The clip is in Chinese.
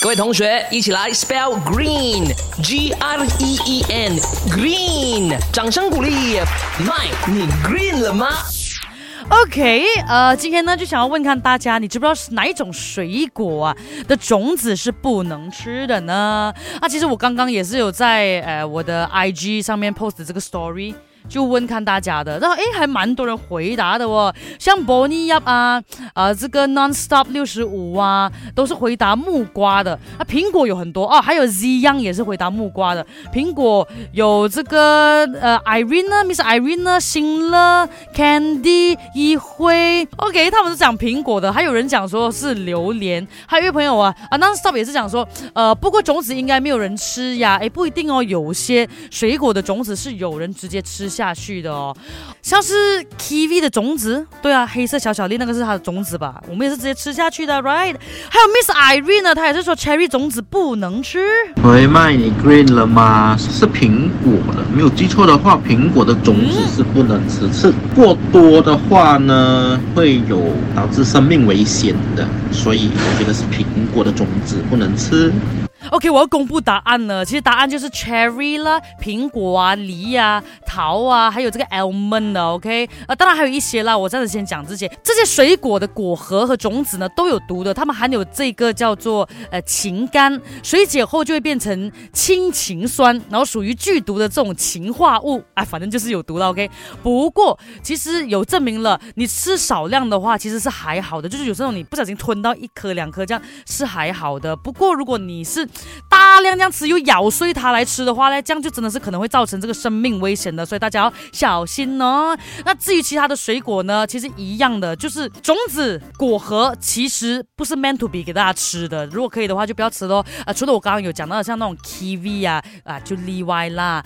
各位同学，一起来 spell green，G R E E N，green，掌声鼓励。麦，你 green 了吗？OK，呃，今天呢就想要问看大家，你知不知道哪一种水果啊的种子是不能吃的呢？啊，其实我刚刚也是有在呃我的 IG 上面 post 这个 story。就问看大家的，然后诶还蛮多人回答的哦，像 Bonnie Yap 啊，呃这个 Nonstop 六十五啊，都是回答木瓜的。啊，苹果有很多哦，还有 Z Young 也是回答木瓜的。苹果有这个呃 Irene 呢，Miss Irene 呢，新乐 Candy 一辉，OK，他们是讲苹果的，还有人讲说是榴莲，还有一位朋友啊啊 Nonstop 也是讲说，呃不过种子应该没有人吃呀，诶不一定哦，有些水果的种子是有人直接吃下去的哦，像是 kiwi 的种子，对啊，黑色小小粒那个是它的种子吧，我们也是直接吃下去的，right？还有 Miss Irene 呢，她也是说 cherry 种子不能吃。喂，麦，你 green 了吗？是苹果的，没有记错的话，苹果的种子是不能吃，吃过多的话呢，会有导致生命危险的，所以我觉得是苹果的种子不能吃。OK，我要公布答案了。其实答案就是 cherry 啦，苹果啊、梨啊、桃啊，还有这个 almond 的。OK，呃，当然还有一些啦。我暂时先讲这些，这些水果的果核和种子呢都有毒的，它们含有这个叫做呃氰苷，水解后就会变成氢氰酸，然后属于剧毒的这种氰化物啊，反正就是有毒了。OK，不过其实有证明了，你吃少量的话其实是还好的，就是有时候你不小心吞到一颗两颗这样是还好的。不过如果你是大量这样吃又咬碎它来吃的话呢，这样就真的是可能会造成这个生命危险的，所以大家要小心哦。那至于其他的水果呢，其实一样的，就是种子、果核其实不是 meant to be 给大家吃的，如果可以的话就不要吃咯。啊、除了我刚刚有讲到的像那种 kiwi 啊啊就例外啦。